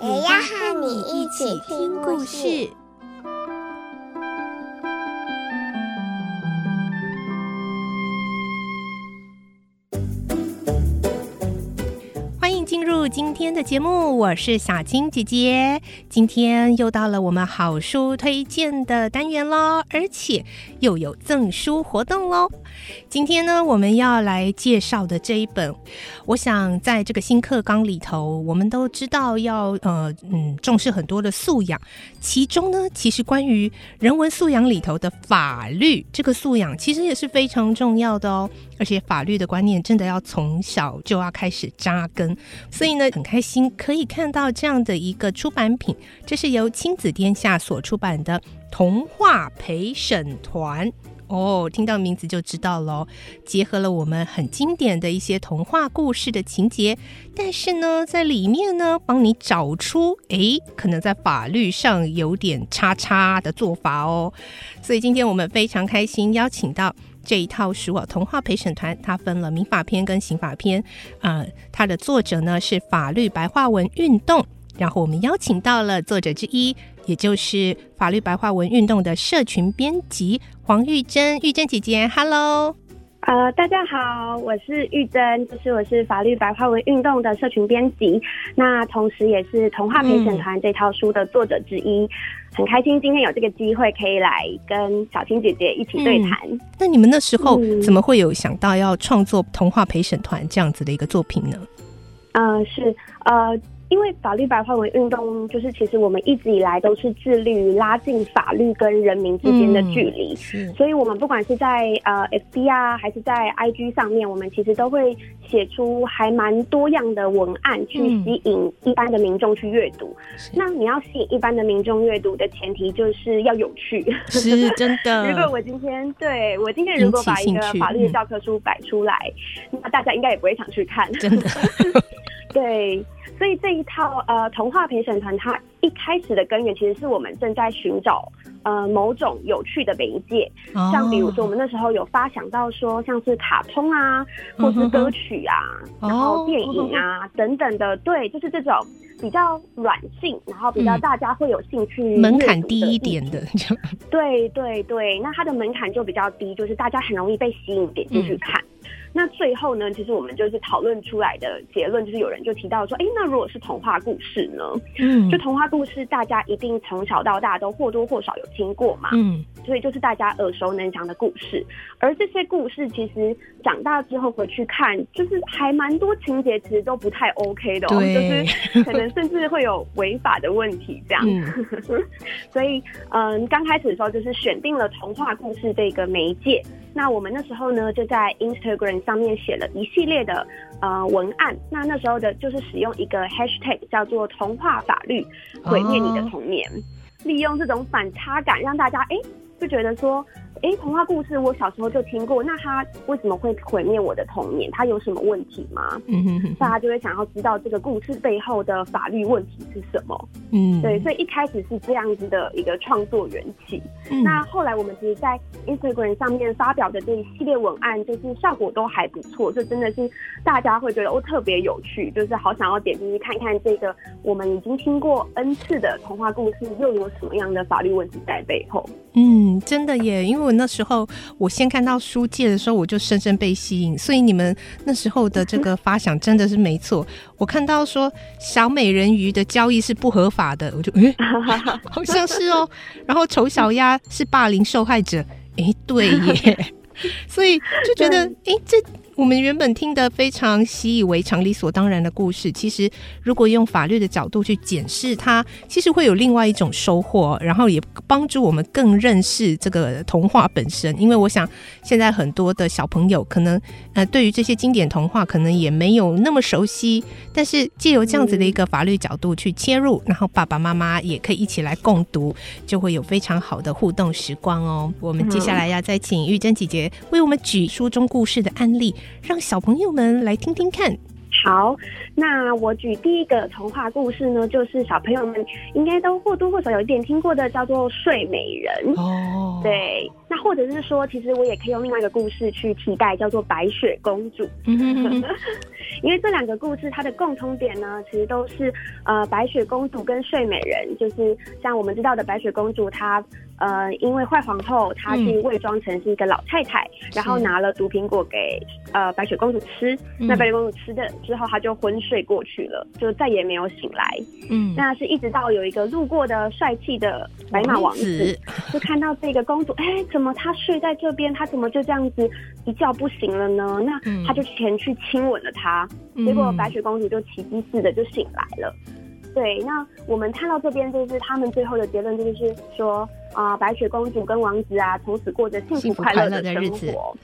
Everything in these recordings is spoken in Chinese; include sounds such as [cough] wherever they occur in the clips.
也要和你一起听故事。欢迎进入今天的节目，我是小青姐姐。今天又到了我们好书推荐的单元喽，而且又有赠书活动喽。今天呢，我们要来介绍的这一本，我想在这个新课纲里头，我们都知道要呃嗯重视很多的素养，其中呢，其实关于人文素养里头的法律这个素养，其实也是非常重要的哦。而且法律的观念真的要从小就要开始扎根，所以呢。很开心可以看到这样的一个出版品，这是由亲子天下所出版的《童话陪审团》哦，听到名字就知道喽，结合了我们很经典的一些童话故事的情节，但是呢，在里面呢，帮你找出诶，可能在法律上有点叉叉的做法哦，所以今天我们非常开心邀请到。这一套书啊，《童话陪审团》它分了民法篇跟刑法篇，啊、它的作者呢是法律白话文运动，然后我们邀请到了作者之一，也就是法律白话文运动的社群编辑黄玉珍，玉珍姐姐，Hello，呃，大家好，我是玉珍，就是我是法律白话文运动的社群编辑，那同时也是《童话陪审团》这套书的作者之一。嗯很开心今天有这个机会可以来跟小青姐姐一起对谈。嗯。那你们那时候怎么会有想到要创作《童话陪审团》这样子的一个作品呢？嗯、呃，是呃。因为法律白话文运动，就是其实我们一直以来都是致力于拉近法律跟人民之间的距离，嗯，所以我们不管是在呃 FB 啊，还是在 IG 上面，我们其实都会写出还蛮多样的文案去吸引一般的民众去阅读，嗯。那你要吸引一般的民众阅读的前提就是要有趣，是真的。[laughs] 如果我今天对我今天如果把一个法律的教科书摆出来，嗯，那大家应该也不会想去看，真的。[laughs] 对。所以这一套呃童话陪审团，它一开始的根源其实是我们正在寻找呃某种有趣的媒介，像比如说我们那时候有发想到说像是卡通啊，或是歌曲啊，然后电影啊等等的，对，就是这种比较软性，然后比较大家会有兴趣，门槛低一点的，对对对，那它的门槛就比较低，就是大家很容易被吸引点进去看。那最后呢，其实我们就是讨论出来的结论，就是有人就提到说，哎，那如果是童话故事呢？嗯，就童话故事，大家一定从小到大都或多或少有听过嘛。嗯，所以就是大家耳熟能详的故事。而这些故事其实长大之后回去看，就是还蛮多情节其实都不太 OK 的哦，就是可能甚至会有违法的问题这样。嗯、[laughs] 所以，嗯，刚开始的时候就是选定了童话故事这个媒介。那我们那时候呢，就在 Instagram 上面写了一系列的呃文案。那那时候的就是使用一个 Hashtag 叫做“童话法律毁灭你的童年”，利用这种反差感，让大家哎、欸、就觉得说。哎，童话故事我小时候就听过，那他为什么会毁灭我的童年？他有什么问题吗？嗯哼哼，大家就会想要知道这个故事背后的法律问题是什么。嗯，对，所以一开始是这样子的一个创作缘起。嗯。那后来我们其实，在 Instagram 上面发表的这一系列文案，就是效果都还不错，就真的是大家会觉得哦特别有趣，就是好想要点进去看看这个我们已经听过 N 次的童话故事，又有什么样的法律问题在背后？嗯，真的耶，因为我。那时候我先看到书界的时候，我就深深被吸引。所以你们那时候的这个发想真的是没错。我看到说小美人鱼的交易是不合法的，我就诶、欸，好像是哦。然后丑小鸭是霸凌受害者，诶、欸，对耶。所以就觉得诶、欸，这我们原本听得非常习以为常、理所当然的故事，其实如果用法律的角度去检视它，其实会有另外一种收获，然后也帮助我们更认识这个童话本身。因为我想，现在很多的小朋友可能呃，对于这些经典童话可能也没有那么熟悉，但是借由这样子的一个法律角度去切入，然后爸爸妈妈也可以一起来共读，就会有非常好的互动时光哦。我们接下来要再请玉珍姐姐为我们举书中故事的案例，让小朋友们来听听看。好，那我举第一个童话故事呢，就是小朋友们应该都或多或少有一点听过的，叫做《睡美人》。哦，对，那或者是说，其实我也可以用另外一个故事去替代，叫做《白雪公主》。嗯 [laughs] 因为这两个故事它的共通点呢，其实都是呃白雪公主跟睡美人，就是像我们知道的白雪公主她。呃，因为坏皇后她是伪装成是一个老太太，嗯、然后拿了毒苹果给呃白雪公主吃。嗯、那白雪公主吃的之后，她就昏睡过去了，就再也没有醒来。嗯，那是一直到有一个路过的帅气的白马王子，就看到这个公主，哎，怎么她睡在这边？她怎么就这样子一觉不醒了呢？那他就前去亲吻了她，嗯、结果白雪公主就奇迹似的就醒来了。对，那我们看到这边就是他们最后的结论，就是说啊、呃，白雪公主跟王子啊，从此过着幸福快乐的生活。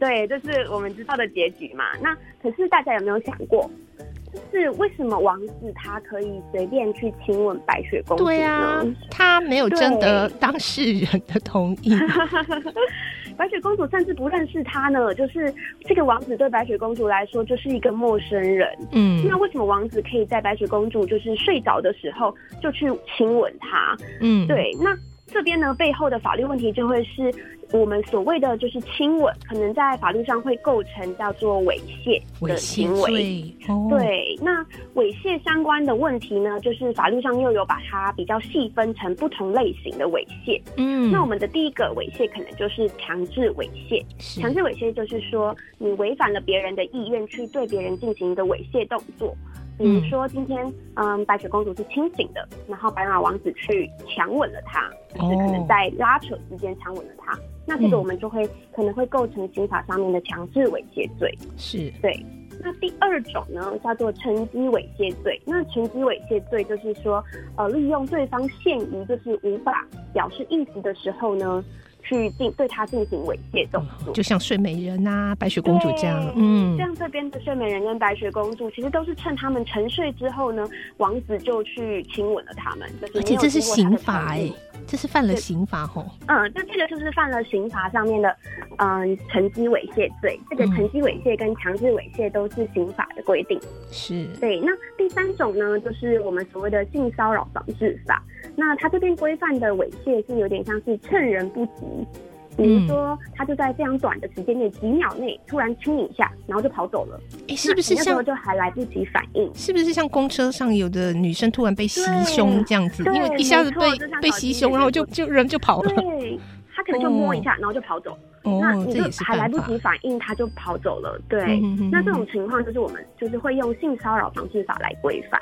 对，这是我们知道的结局嘛。那可是大家有没有想过，就是为什么王子他可以随便去亲吻白雪公主呢？对啊，他没有征得当事人的同意。[laughs] 白雪公主甚至不认识他呢，就是这个王子对白雪公主来说就是一个陌生人。嗯，那为什么王子可以在白雪公主就是睡着的时候就去亲吻她？嗯，对，那。这边呢，背后的法律问题就会是我们所谓的就是亲吻，可能在法律上会构成叫做猥亵的行为。哦、对，那猥亵相关的问题呢，就是法律上又有把它比较细分成不同类型的猥亵。嗯，那我们的第一个猥亵可能就是强制猥亵。强制猥亵就是说，你违反了别人的意愿去对别人进行一个猥亵动作。比如说今天，嗯，白雪公主是清醒的，然后白马王子去强吻了她，就是可能在拉扯之间强吻了他，哦、那这个我们就会、嗯、可能会构成刑法上面的强制猥亵罪。是，对。那第二种呢，叫做乘机猥亵罪。那乘机猥亵罪就是说，呃，利用对方现于就是无法表示意思的时候呢。去进对他进行猥亵动作，就像睡美人啊、白雪公主这样。嗯，像这边的睡美人跟白雪公主，其实都是趁他们沉睡之后呢，王子就去亲吻了他们。而且这是刑法哎、欸，这是犯了刑法吼。嗯，那这个就是犯了刑法上面的，嗯，乘机猥亵罪。这个乘机猥亵跟强制猥亵都是刑法的规定。是。对，那第三种呢，就是我们所谓的性骚扰防治法。那它这边规范的猥亵是有点像是趁人不及，比如说他就在非常短的时间内，几秒内突然亲你一下，然后就跑走了。哎、欸，是不是像就还来不及反应？是不是像公车上有的女生突然被袭胸这样子？因为一下子被被袭胸，然后就就人就跑了。对，他可能就摸一下，然后就跑走。哦、那你就还来不及反应，他就跑走了。对，嗯、哼哼哼那这种情况就是我们就是会用性骚扰防治法来规范。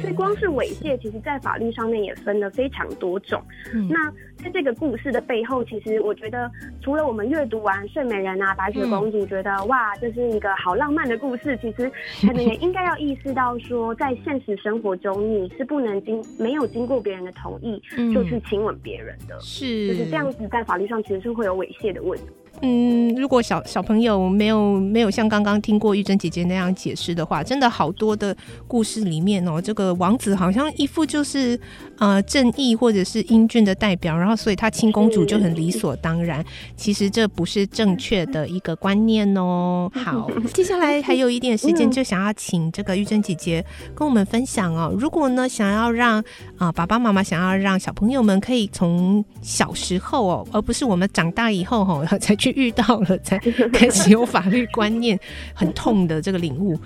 所以光是猥亵，其实，在法律上面也分了非常多种。嗯、那在这个故事的背后，其实我觉得，除了我们阅读完《睡美人》啊、《白雪公主》，觉得、嗯、哇，这是一个好浪漫的故事，其实可能也应该要意识到说，在现实生活中，你是不能经没有经过别人的同意就去亲吻别人的。是，就是这样子，在法律上其实是会有猥亵的问题。嗯，如果小小朋友没有没有像刚刚听过玉珍姐姐那样解释的话，真的好多的故事里面哦，这个王子好像一副就是呃正义或者是英俊的代表，然后所以他亲公主就很理所当然。其实这不是正确的一个观念哦。好，接下来还有一点时间，就想要请这个玉珍姐姐跟我们分享哦。如果呢想要让啊、爸爸妈妈想要让小朋友们可以从小时候哦，而不是我们长大以后哦才去。遇到了才 [laughs] 开始有法律观念很痛的这个领悟。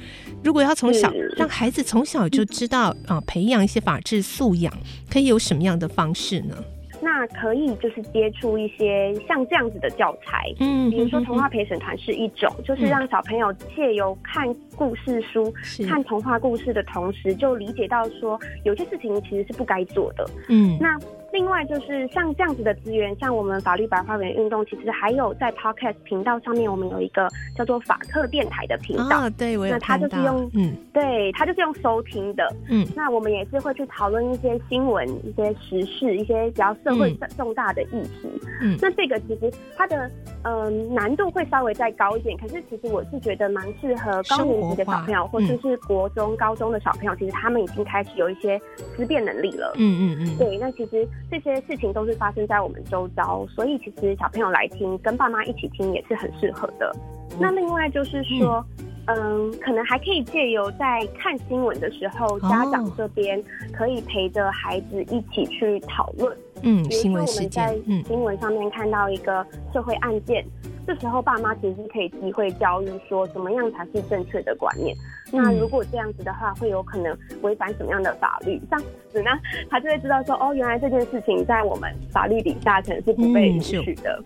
如果要从小让孩子从小就知道啊，培养一些法治素养，可以有什么样的方式呢？那可以就是接触一些像这样子的教材，嗯，比如说童话陪审团是一种，就是让小朋友借由看故事书、看童话故事的同时，就理解到说有些事情其实是不该做的，嗯，那。另外就是像这样子的资源，像我们法律白话文运动，其实还有在 Podcast 频道上面，我们有一个叫做法客电台的频道。哦，对。那它就是用，嗯，对，它就是用收听的。嗯，那我们也是会去讨论一些新闻、一些时事、一些比较社会重大的议题。嗯，那这个其实它的嗯、呃、难度会稍微再高一点，可是其实我是觉得蛮适合高年级的小朋友，或者是国中、高中的小朋友，其实他们已经开始有一些思辨能力了。嗯嗯嗯，对，那其实。这些事情都是发生在我们周遭，所以其实小朋友来听，跟爸妈一起听也是很适合的。那另外就是说，嗯，嗯，可能还可以借由在看新闻的时候，家长这边可以陪着孩子一起去讨论。嗯，比如说我们在新闻上面看到一个社会案件。这时候，爸妈其实可以机会教育说，怎么样才是正确的观念。那如果这样子的话，会有可能违反什么样的法律？这样子呢，他就会知道说，哦，原来这件事情在我们法律底下可能是不被允许的。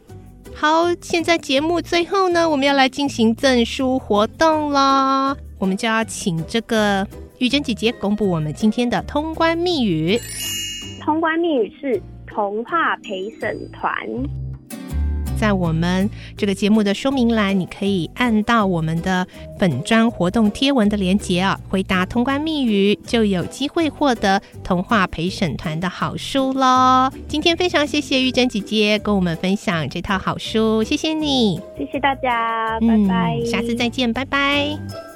好，现在节目最后呢，我们要来进行赠书活动啦。我们就要请这个玉珍姐姐公布我们今天的通关密语。通关密语是童话陪审团。在我们这个节目的说明栏，你可以按到我们的本专活动贴文的连接啊，回答通关密语，就有机会获得童话陪审团的好书喽。今天非常谢谢玉珍姐姐跟我们分享这套好书，谢谢你，谢谢大家，拜拜，嗯，下次再见，拜拜。